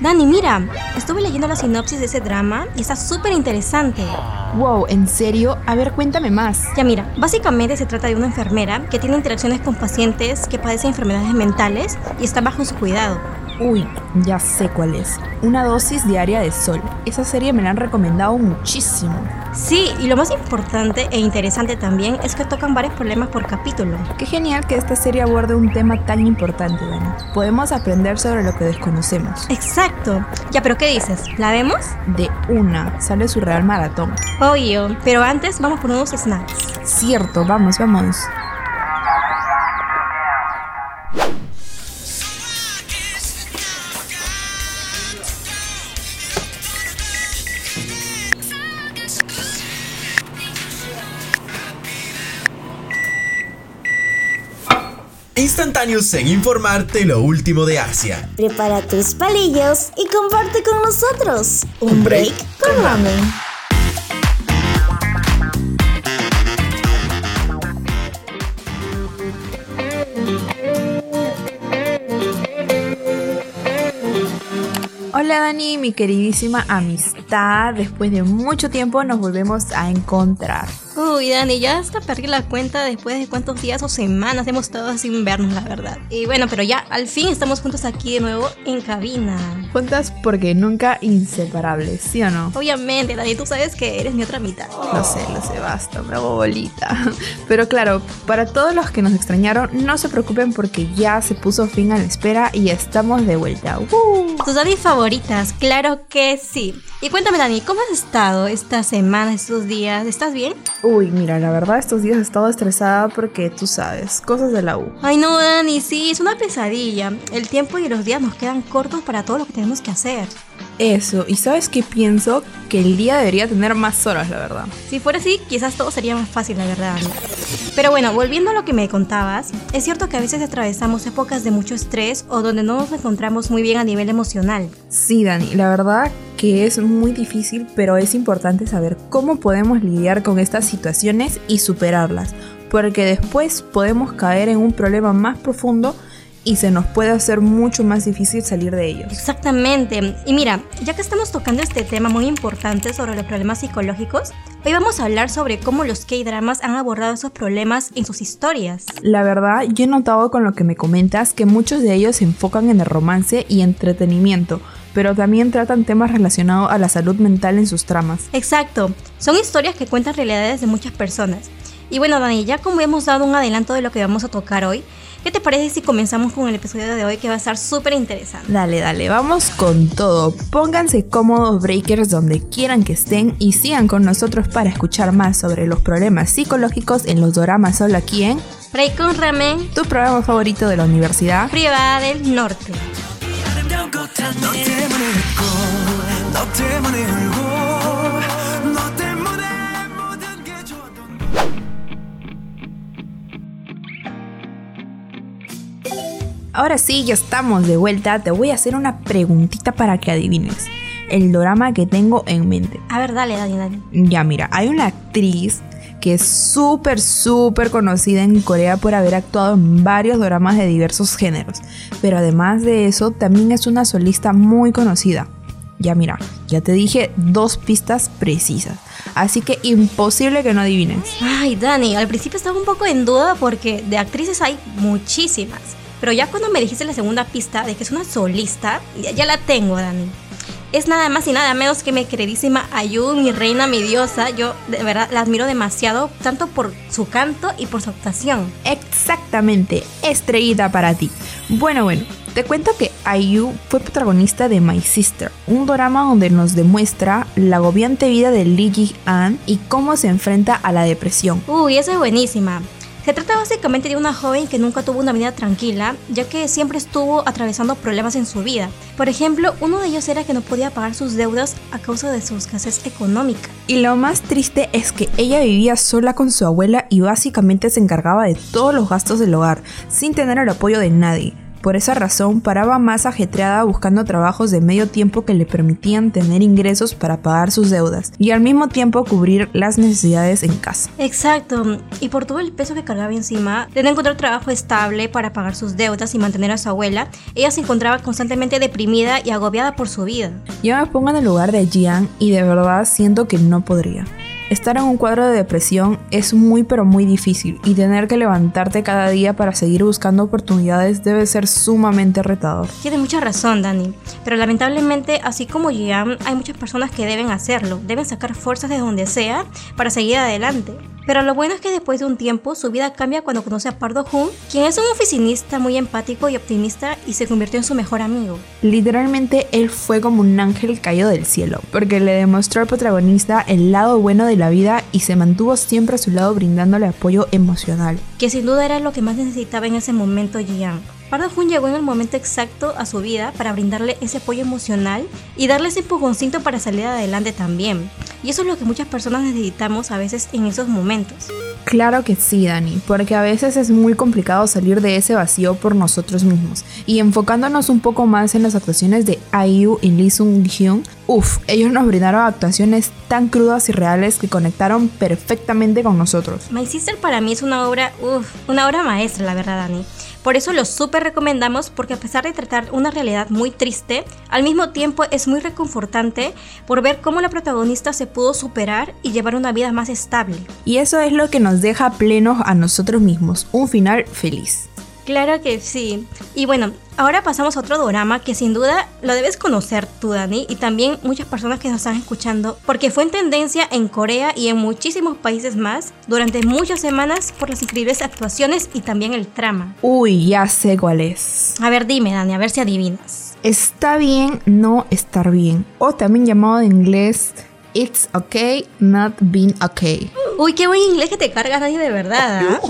Dani, mira, estuve leyendo la sinopsis de ese drama y está súper interesante. Wow, ¿en serio? A ver, cuéntame más. Ya mira, básicamente se trata de una enfermera que tiene interacciones con pacientes que padecen enfermedades mentales y está bajo su cuidado. Uy, ya sé cuál es. Una dosis diaria de sol. Esa serie me la han recomendado muchísimo. Sí, y lo más importante e interesante también es que tocan varios problemas por capítulo. Qué genial que esta serie aborde un tema tan importante, Dani. Podemos aprender sobre lo que desconocemos. Exacto. Ya, pero ¿qué dices? ¿La vemos? De una, sale su real maratón. Obvio, pero antes vamos por unos snacks. Cierto, vamos, vamos. Instantáneos en informarte lo último de Asia. Prepara tus palillos y comparte con nosotros un break con ramen. Hola Dani, mi queridísima amistad. Después de mucho tiempo nos volvemos a encontrar. Uy, Dani, ya hasta perdí la cuenta después de cuántos días o semanas hemos estado sin vernos, la verdad. Y bueno, pero ya al fin estamos juntos aquí de nuevo en cabina. Juntas porque nunca inseparables, ¿sí o no? Obviamente, Dani, tú sabes que eres mi otra mitad. Lo sé, lo sé, basta, me hago bolita. Pero claro, para todos los que nos extrañaron, no se preocupen porque ya se puso fin a la espera y estamos de vuelta. ¡Uh! Tus Dani favoritas, claro que sí. Y cuéntame, Dani, ¿cómo has estado esta semana, estos días? ¿Estás bien? Uy, mira, la verdad estos días he estado estresada porque tú sabes, cosas de la U. Ay, no, Dani, sí, es una pesadilla. El tiempo y los días nos quedan cortos para todo lo que tenemos que hacer. Eso, y sabes qué pienso? Que el día debería tener más horas, la verdad. Si fuera así, quizás todo sería más fácil, la verdad. Pero bueno, volviendo a lo que me contabas, es cierto que a veces atravesamos épocas de mucho estrés o donde no nos encontramos muy bien a nivel emocional. Sí, Dani, la verdad que es muy difícil, pero es importante saber cómo podemos lidiar con estas situaciones y superarlas, porque después podemos caer en un problema más profundo y se nos puede hacer mucho más difícil salir de ellos. Exactamente. Y mira, ya que estamos tocando este tema muy importante sobre los problemas psicológicos, hoy vamos a hablar sobre cómo los K-dramas han abordado esos problemas en sus historias. La verdad, yo he notado con lo que me comentas que muchos de ellos se enfocan en el romance y entretenimiento, pero también tratan temas relacionados a la salud mental en sus tramas. Exacto. Son historias que cuentan realidades de muchas personas. Y bueno, Dani, ya como hemos dado un adelanto de lo que vamos a tocar hoy, ¿qué te parece si comenzamos con el episodio de hoy que va a estar súper interesante? Dale, dale, vamos con todo. Pónganse cómodos breakers donde quieran que estén y sigan con nosotros para escuchar más sobre los problemas psicológicos en los doramas solo aquí en Break con Ramen, tu programa favorito de la universidad. privada del norte. Ahora sí, ya estamos de vuelta. Te voy a hacer una preguntita para que adivines. El drama que tengo en mente. A ver, dale, Dani, Dani. Ya, mira, hay una actriz que es súper, súper conocida en Corea por haber actuado en varios dramas de diversos géneros. Pero además de eso, también es una solista muy conocida. Ya mira, ya te dije dos pistas precisas. Así que imposible que no adivines. Ay, Dani, al principio estaba un poco en duda porque de actrices hay muchísimas. Pero ya cuando me dijiste la segunda pista de que es una solista, ya, ya la tengo, Dani. Es nada más y nada menos que mi queridísima Ayu, mi reina, mi diosa. Yo de verdad la admiro demasiado, tanto por su canto y por su actuación. Exactamente, estrellita para ti. Bueno, bueno, te cuento que IU fue protagonista de My Sister, un drama donde nos demuestra la agobiante vida de Lee Ji-an y cómo se enfrenta a la depresión. Uy, esa es buenísima. Se trata básicamente de una joven que nunca tuvo una vida tranquila, ya que siempre estuvo atravesando problemas en su vida. Por ejemplo, uno de ellos era que no podía pagar sus deudas a causa de su escasez económica. Y lo más triste es que ella vivía sola con su abuela y básicamente se encargaba de todos los gastos del hogar, sin tener el apoyo de nadie. Por esa razón, paraba más ajetreada buscando trabajos de medio tiempo que le permitían tener ingresos para pagar sus deudas y al mismo tiempo cubrir las necesidades en casa. Exacto, y por todo el peso que cargaba encima, de no encontrar trabajo estable para pagar sus deudas y mantener a su abuela, ella se encontraba constantemente deprimida y agobiada por su vida. Yo me pongo en el lugar de Jian y de verdad siento que no podría. Estar en un cuadro de depresión es muy pero muy difícil y tener que levantarte cada día para seguir buscando oportunidades debe ser sumamente retador. Tiene mucha razón, Dani, pero lamentablemente, así como Jian, hay muchas personas que deben hacerlo, deben sacar fuerzas de donde sea para seguir adelante. Pero lo bueno es que después de un tiempo su vida cambia cuando conoce a Pardo Jun, quien es un oficinista muy empático y optimista y se convirtió en su mejor amigo. Literalmente él fue como un ángel caído del cielo, porque le demostró al protagonista el lado bueno de la vida y se mantuvo siempre a su lado brindándole apoyo emocional. Que sin duda era lo que más necesitaba en ese momento Jian. Pardo Jun llegó en el momento exacto a su vida para brindarle ese apoyo emocional y darle ese empujoncito para salir adelante también. Y eso es lo que muchas personas necesitamos a veces en esos momentos. Claro que sí, Dani, porque a veces es muy complicado salir de ese vacío por nosotros mismos. Y enfocándonos un poco más en las actuaciones de IU y Lee Sung Hyun, uff, ellos nos brindaron actuaciones tan crudas y reales que conectaron perfectamente con nosotros. My Sister para mí es una obra, uff, una obra maestra, la verdad, Dani. Por eso lo súper recomendamos porque a pesar de tratar una realidad muy triste, al mismo tiempo es muy reconfortante por ver cómo la protagonista se pudo superar y llevar una vida más estable. Y eso es lo que nos deja plenos a nosotros mismos, un final feliz. Claro que sí. Y bueno, ahora pasamos a otro drama que sin duda lo debes conocer tú, Dani, y también muchas personas que nos están escuchando, porque fue en tendencia en Corea y en muchísimos países más durante muchas semanas por las increíbles actuaciones y también el trama. Uy, ya sé cuál es. A ver, dime, Dani, a ver si adivinas. Está bien no estar bien, o también llamado en inglés It's okay not being okay. Uy, qué buen inglés que te cargas, Dani, de verdad. ¿ah?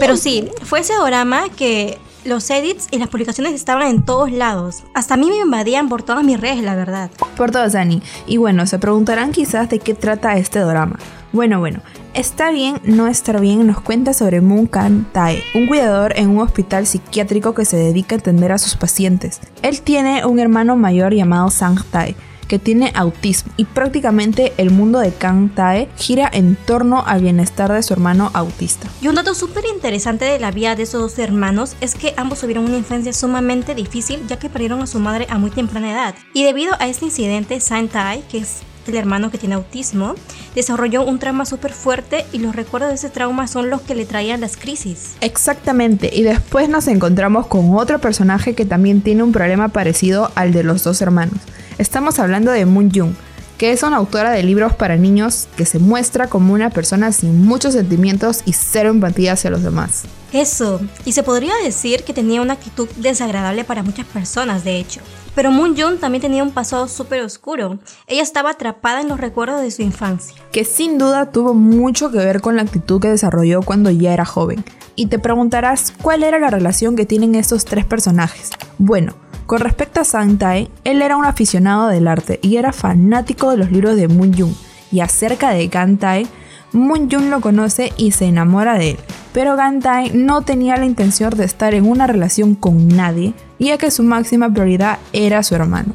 Pero sí, fue ese drama que los edits y las publicaciones estaban en todos lados. Hasta a mí me invadían por todas mis redes, la verdad. Por todas, Dani. Y bueno, se preguntarán quizás de qué trata este drama. Bueno, bueno, Está bien no estar bien nos cuenta sobre Moon Kan Tae, un cuidador en un hospital psiquiátrico que se dedica a atender a sus pacientes. Él tiene un hermano mayor llamado Sang Tae, que tiene autismo y prácticamente el mundo de Kang Tae gira en torno al bienestar de su hermano autista. Y un dato súper interesante de la vida de esos dos hermanos es que ambos tuvieron una infancia sumamente difícil ya que perdieron a su madre a muy temprana edad. Y debido a este incidente, Sang Tae, que es el hermano que tiene autismo, desarrolló un trauma súper fuerte y los recuerdos de ese trauma son los que le traían las crisis. Exactamente, y después nos encontramos con otro personaje que también tiene un problema parecido al de los dos hermanos. Estamos hablando de Moon Jung, que es una autora de libros para niños que se muestra como una persona sin muchos sentimientos y cero empatía hacia los demás. Eso, y se podría decir que tenía una actitud desagradable para muchas personas, de hecho. Pero Moon Jung también tenía un pasado súper oscuro. Ella estaba atrapada en los recuerdos de su infancia. que sin duda tuvo mucho que ver con la actitud que desarrolló cuando ya era joven. Y te preguntarás cuál era la relación que tienen estos tres personajes. Bueno, con respecto a Sang Tae, él era un aficionado del arte y era fanático de los libros de Moon Jung. Y acerca de Gan Tae, Moon Jung lo conoce y se enamora de él. Pero Gan Tae no tenía la intención de estar en una relación con nadie, ya que su máxima prioridad era su hermano.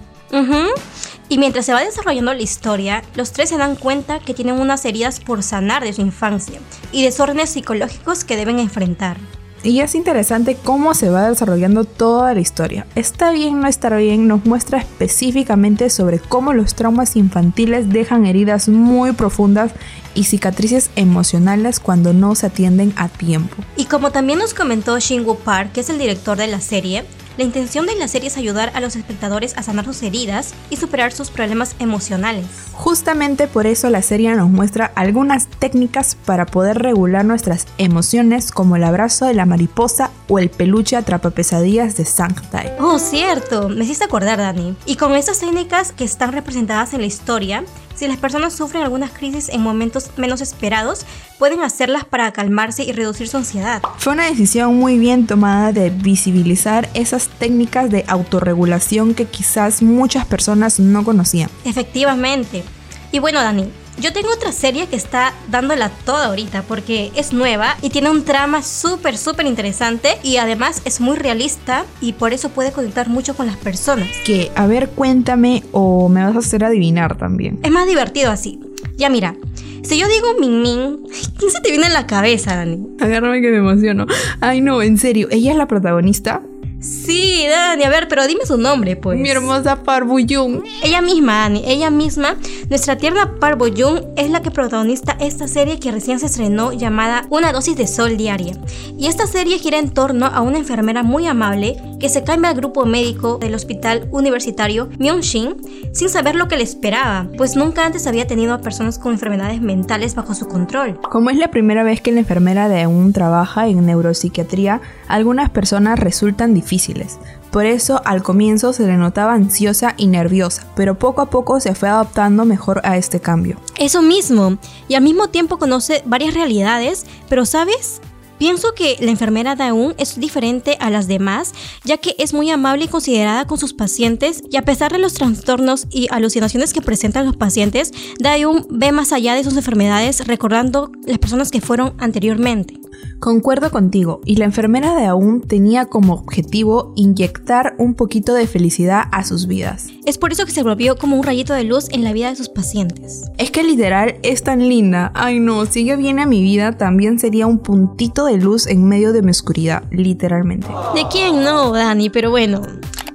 Y mientras se va desarrollando la historia, los tres se dan cuenta que tienen unas heridas por sanar de su infancia y desórdenes psicológicos que deben enfrentar. Y es interesante cómo se va desarrollando toda la historia. Está bien no estar bien nos muestra específicamente sobre cómo los traumas infantiles dejan heridas muy profundas y cicatrices emocionales cuando no se atienden a tiempo. Y como también nos comentó Shingu Park, que es el director de la serie, la intención de la serie es ayudar a los espectadores a sanar sus heridas y superar sus problemas emocionales. Justamente por eso la serie nos muestra algunas técnicas para poder regular nuestras emociones como el abrazo de la mariposa o el peluche atrapa pesadillas de Sanctai. Oh, cierto, me hiciste acordar, Dani. Y con estas técnicas que están representadas en la historia, si las personas sufren algunas crisis en momentos menos esperados, pueden hacerlas para calmarse y reducir su ansiedad. Fue una decisión muy bien tomada de visibilizar esas técnicas de autorregulación que quizás muchas personas no conocían. Efectivamente. Y bueno, Dani, Yo tengo otra serie que está dándola toda ahorita porque es nueva y tiene un trama súper, súper interesante y además es muy realista y por eso puede conectar mucho con las personas. Que, a ver, cuéntame o me vas a hacer adivinar también. Es más divertido así. Ya mira, si yo digo Min Min, ¿quién se te viene en la cabeza, Dani? Agárrame que me emociono. Ay, no, en serio, ¿ella es la protagonista? Sí, Dani, a ver, pero dime su nombre, pues. Mi hermosa Parbu Young. Ella misma, Dani, ella misma, nuestra tierna Parvo Young es la que protagoniza esta serie que recién se estrenó llamada Una dosis de sol diaria. Y esta serie gira en torno a una enfermera muy amable que se cambia al grupo médico del hospital universitario Myeong-shin sin saber lo que le esperaba, pues nunca antes había tenido a personas con enfermedades mentales bajo su control. Como es la primera vez que la enfermera de aún trabaja en neuropsiquiatría, algunas personas resultan difíciles. Por eso al comienzo se le notaba ansiosa y nerviosa, pero poco a poco se fue adaptando mejor a este cambio. Eso mismo, y al mismo tiempo conoce varias realidades, pero ¿sabes? Pienso que la enfermera Daun es diferente a las demás, ya que es muy amable y considerada con sus pacientes, y a pesar de los trastornos y alucinaciones que presentan los pacientes, Daun ve más allá de sus enfermedades, recordando las personas que fueron anteriormente. Concuerdo contigo, y la enfermera de aún tenía como objetivo inyectar un poquito de felicidad a sus vidas. Es por eso que se volvió como un rayito de luz en la vida de sus pacientes. Es que literal es tan linda. Ay no, si ella viene a mi vida también sería un puntito de luz en medio de mi oscuridad, literalmente. ¿De quién no, Dani? Pero bueno,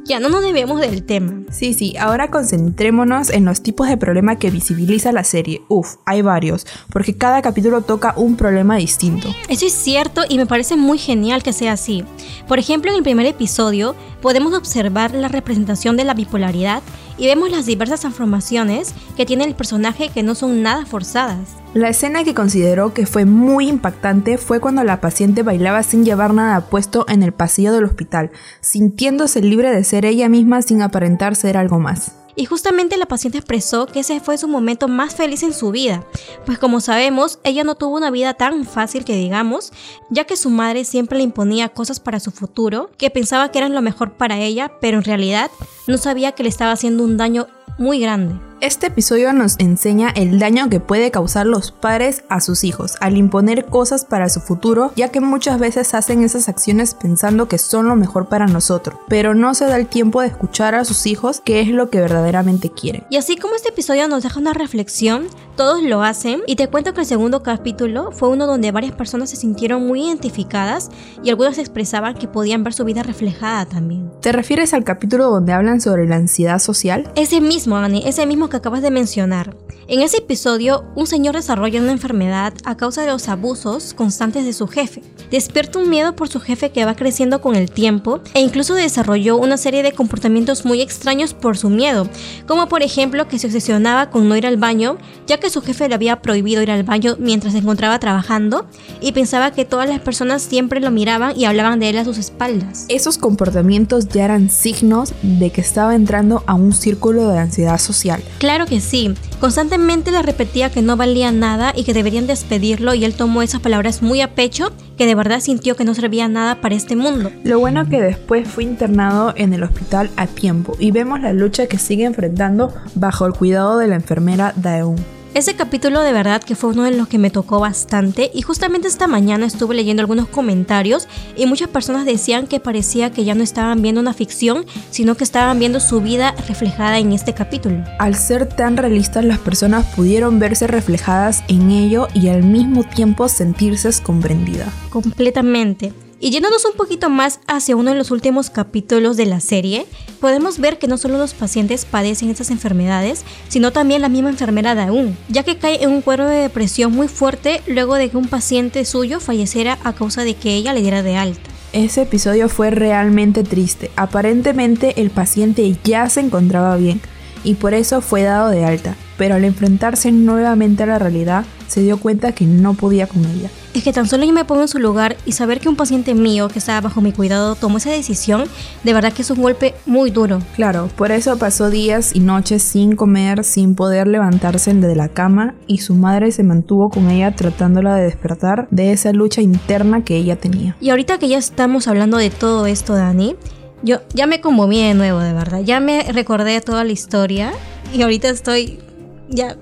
ya no nos debemos del tema. Sí, sí, ahora concentrémonos en los tipos de problema que visibiliza la serie. Uf, hay varios, porque cada capítulo toca un problema distinto. Eso es cierto y me parece muy genial que sea así. Por ejemplo, en el primer episodio podemos observar la representación de la bipolaridad y vemos las diversas transformaciones que tiene el personaje que no son nada forzadas. La escena que consideró que fue muy impactante fue cuando la paciente bailaba sin llevar nada puesto en el pasillo del hospital, sintiéndose libre de ser ella misma sin aparentar ser algo más. Y justamente la paciente expresó que ese fue su momento más feliz en su vida, pues como sabemos, ella no tuvo una vida tan fácil que digamos, ya que su madre siempre le imponía cosas para su futuro, que pensaba que eran lo mejor para ella, pero en realidad no sabía que le estaba haciendo un daño muy grande. Este episodio nos enseña el daño que puede causar los padres a sus hijos al imponer cosas para su futuro, ya que muchas veces hacen esas acciones pensando que son lo mejor para nosotros, pero no se da el tiempo de escuchar a sus hijos qué es lo que verdaderamente quieren. Y así como este episodio nos deja una reflexión, todos lo hacen, y te cuento que el segundo capítulo fue uno donde varias personas se sintieron muy identificadas y algunas expresaban que podían ver su vida reflejada también. ¿Te refieres al capítulo donde hablan sobre la ansiedad social? Ese mismo, Ani, ese mismo que acabas de mencionar. En ese episodio, un señor desarrolla una enfermedad a causa de los abusos constantes de su jefe. Despierta un miedo por su jefe que va creciendo con el tiempo e incluso desarrolló una serie de comportamientos muy extraños por su miedo, como por ejemplo que se obsesionaba con no ir al baño, ya que su jefe le había prohibido ir al baño mientras se encontraba trabajando y pensaba que todas las personas siempre lo miraban y hablaban de él a sus espaldas. Esos comportamientos ya eran signos de que estaba entrando a un círculo de ansiedad social. Claro que sí. Constantemente le repetía que no valía nada y que deberían despedirlo y él tomó esas palabras muy a pecho, que de verdad sintió que no servía nada para este mundo. Lo bueno que después fue internado en el hospital a tiempo y vemos la lucha que sigue enfrentando bajo el cuidado de la enfermera Daeun. Ese capítulo de verdad que fue uno de los que me tocó bastante y justamente esta mañana estuve leyendo algunos comentarios y muchas personas decían que parecía que ya no estaban viendo una ficción, sino que estaban viendo su vida reflejada en este capítulo. Al ser tan realistas, las personas pudieron verse reflejadas en ello y al mismo tiempo sentirse comprendidas. Completamente. Y yéndonos un poquito más hacia uno de los últimos capítulos de la serie, podemos ver que no solo los pacientes padecen estas enfermedades, sino también la misma enfermera Daun, ya que cae en un cuadro de depresión muy fuerte luego de que un paciente suyo falleciera a causa de que ella le diera de alta. Ese episodio fue realmente triste. Aparentemente el paciente ya se encontraba bien y por eso fue dado de alta, pero al enfrentarse nuevamente a la realidad se dio cuenta que no podía con ella. Es que tan solo yo me pongo en su lugar y saber que un paciente mío que estaba bajo mi cuidado tomó esa decisión, de verdad que es un golpe muy duro. Claro, por eso pasó días y noches sin comer, sin poder levantarse de la cama y su madre se mantuvo con ella tratándola de despertar de esa lucha interna que ella tenía. Y ahorita que ya estamos hablando de todo esto, Dani, yo ya me conmoví de nuevo, de verdad. Ya me recordé toda la historia y ahorita estoy ya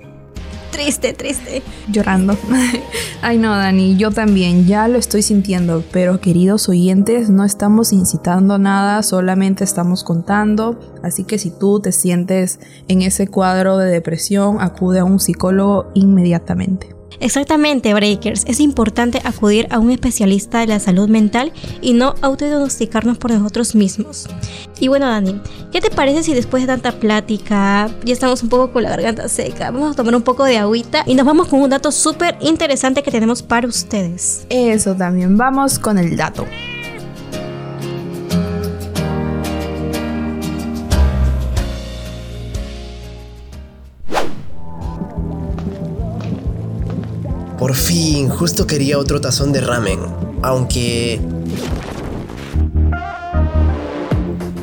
Triste, triste. Llorando. Ay no, Dani, yo también, ya lo estoy sintiendo, pero queridos oyentes, no estamos incitando nada, solamente estamos contando, así que si tú te sientes en ese cuadro de depresión, acude a un psicólogo inmediatamente. Exactamente, Breakers. Es importante acudir a un especialista de la salud mental y no autodiagnosticarnos por nosotros mismos. Y bueno, Dani, ¿qué te parece si después de tanta plática ya estamos un poco con la garganta seca? Vamos a tomar un poco de agüita y nos vamos con un dato súper interesante que tenemos para ustedes. Eso también, vamos con el dato. Por fin, justo quería otro tazón de ramen. Aunque...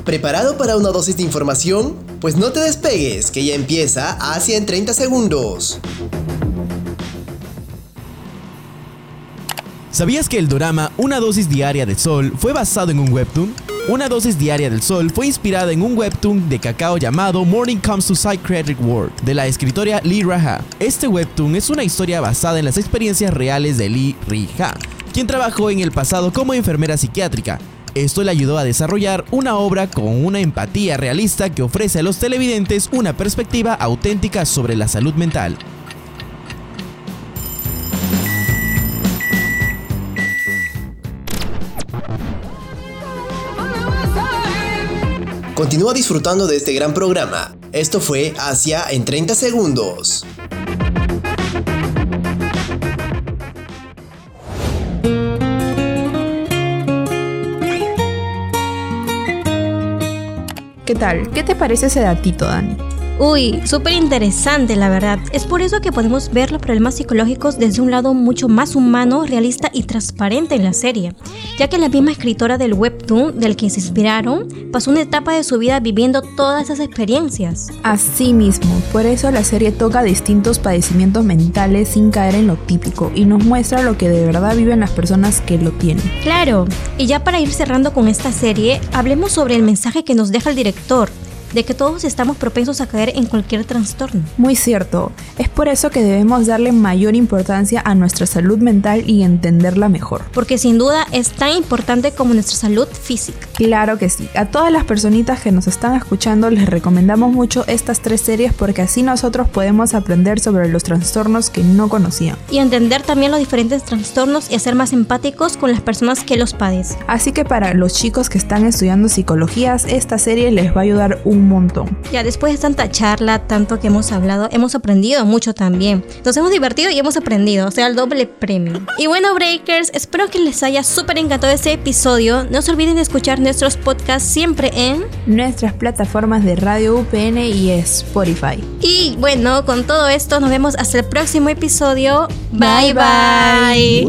¿Preparado para una dosis de información? Pues no te despegues, que ya empieza Asia en 30 segundos. ¿Sabías que el drama Una dosis diaria de sol fue basado en un webtoon? Una dosis diaria del sol fue inspirada en un webtoon de cacao llamado Morning Comes to Psychiatric Ward de la escritora Lee Raha. Este webtoon es una historia basada en las experiencias reales de Lee Riha, quien trabajó en el pasado como enfermera psiquiátrica. Esto le ayudó a desarrollar una obra con una empatía realista que ofrece a los televidentes una perspectiva auténtica sobre la salud mental. Continúa disfrutando de este gran programa. Esto fue Asia en 30 segundos. ¿Qué tal? ¿Qué te parece ese datito, Dani? Uy, súper interesante la verdad. Es por eso que podemos ver los problemas psicológicos desde un lado mucho más humano, realista y transparente en la serie, ya que la misma escritora del webtoon del que se inspiraron pasó una etapa de su vida viviendo todas esas experiencias. Así mismo, por eso la serie toca distintos padecimientos mentales sin caer en lo típico y nos muestra lo que de verdad viven las personas que lo tienen. Claro, y ya para ir cerrando con esta serie, hablemos sobre el mensaje que nos deja el director de que todos estamos propensos a caer en cualquier trastorno. Muy cierto, es por eso que debemos darle mayor importancia a nuestra salud mental y entenderla mejor. Porque sin duda es tan importante como nuestra salud física. Claro que sí, a todas las personitas que nos están escuchando les recomendamos mucho estas tres series porque así nosotros podemos aprender sobre los trastornos que no conocían. Y entender también los diferentes trastornos y ser más empáticos con las personas que los padecen. Así que para los chicos que están estudiando psicologías, esta serie les va a ayudar un un montón. Ya después de tanta charla, tanto que hemos hablado, hemos aprendido mucho también. Nos hemos divertido y hemos aprendido, o sea, el doble premio. y bueno, Breakers, espero que les haya súper encantado este episodio. No se olviden de escuchar nuestros podcasts siempre en nuestras plataformas de radio UPN y Spotify. Y bueno, con todo esto nos vemos hasta el próximo episodio. bye. bye.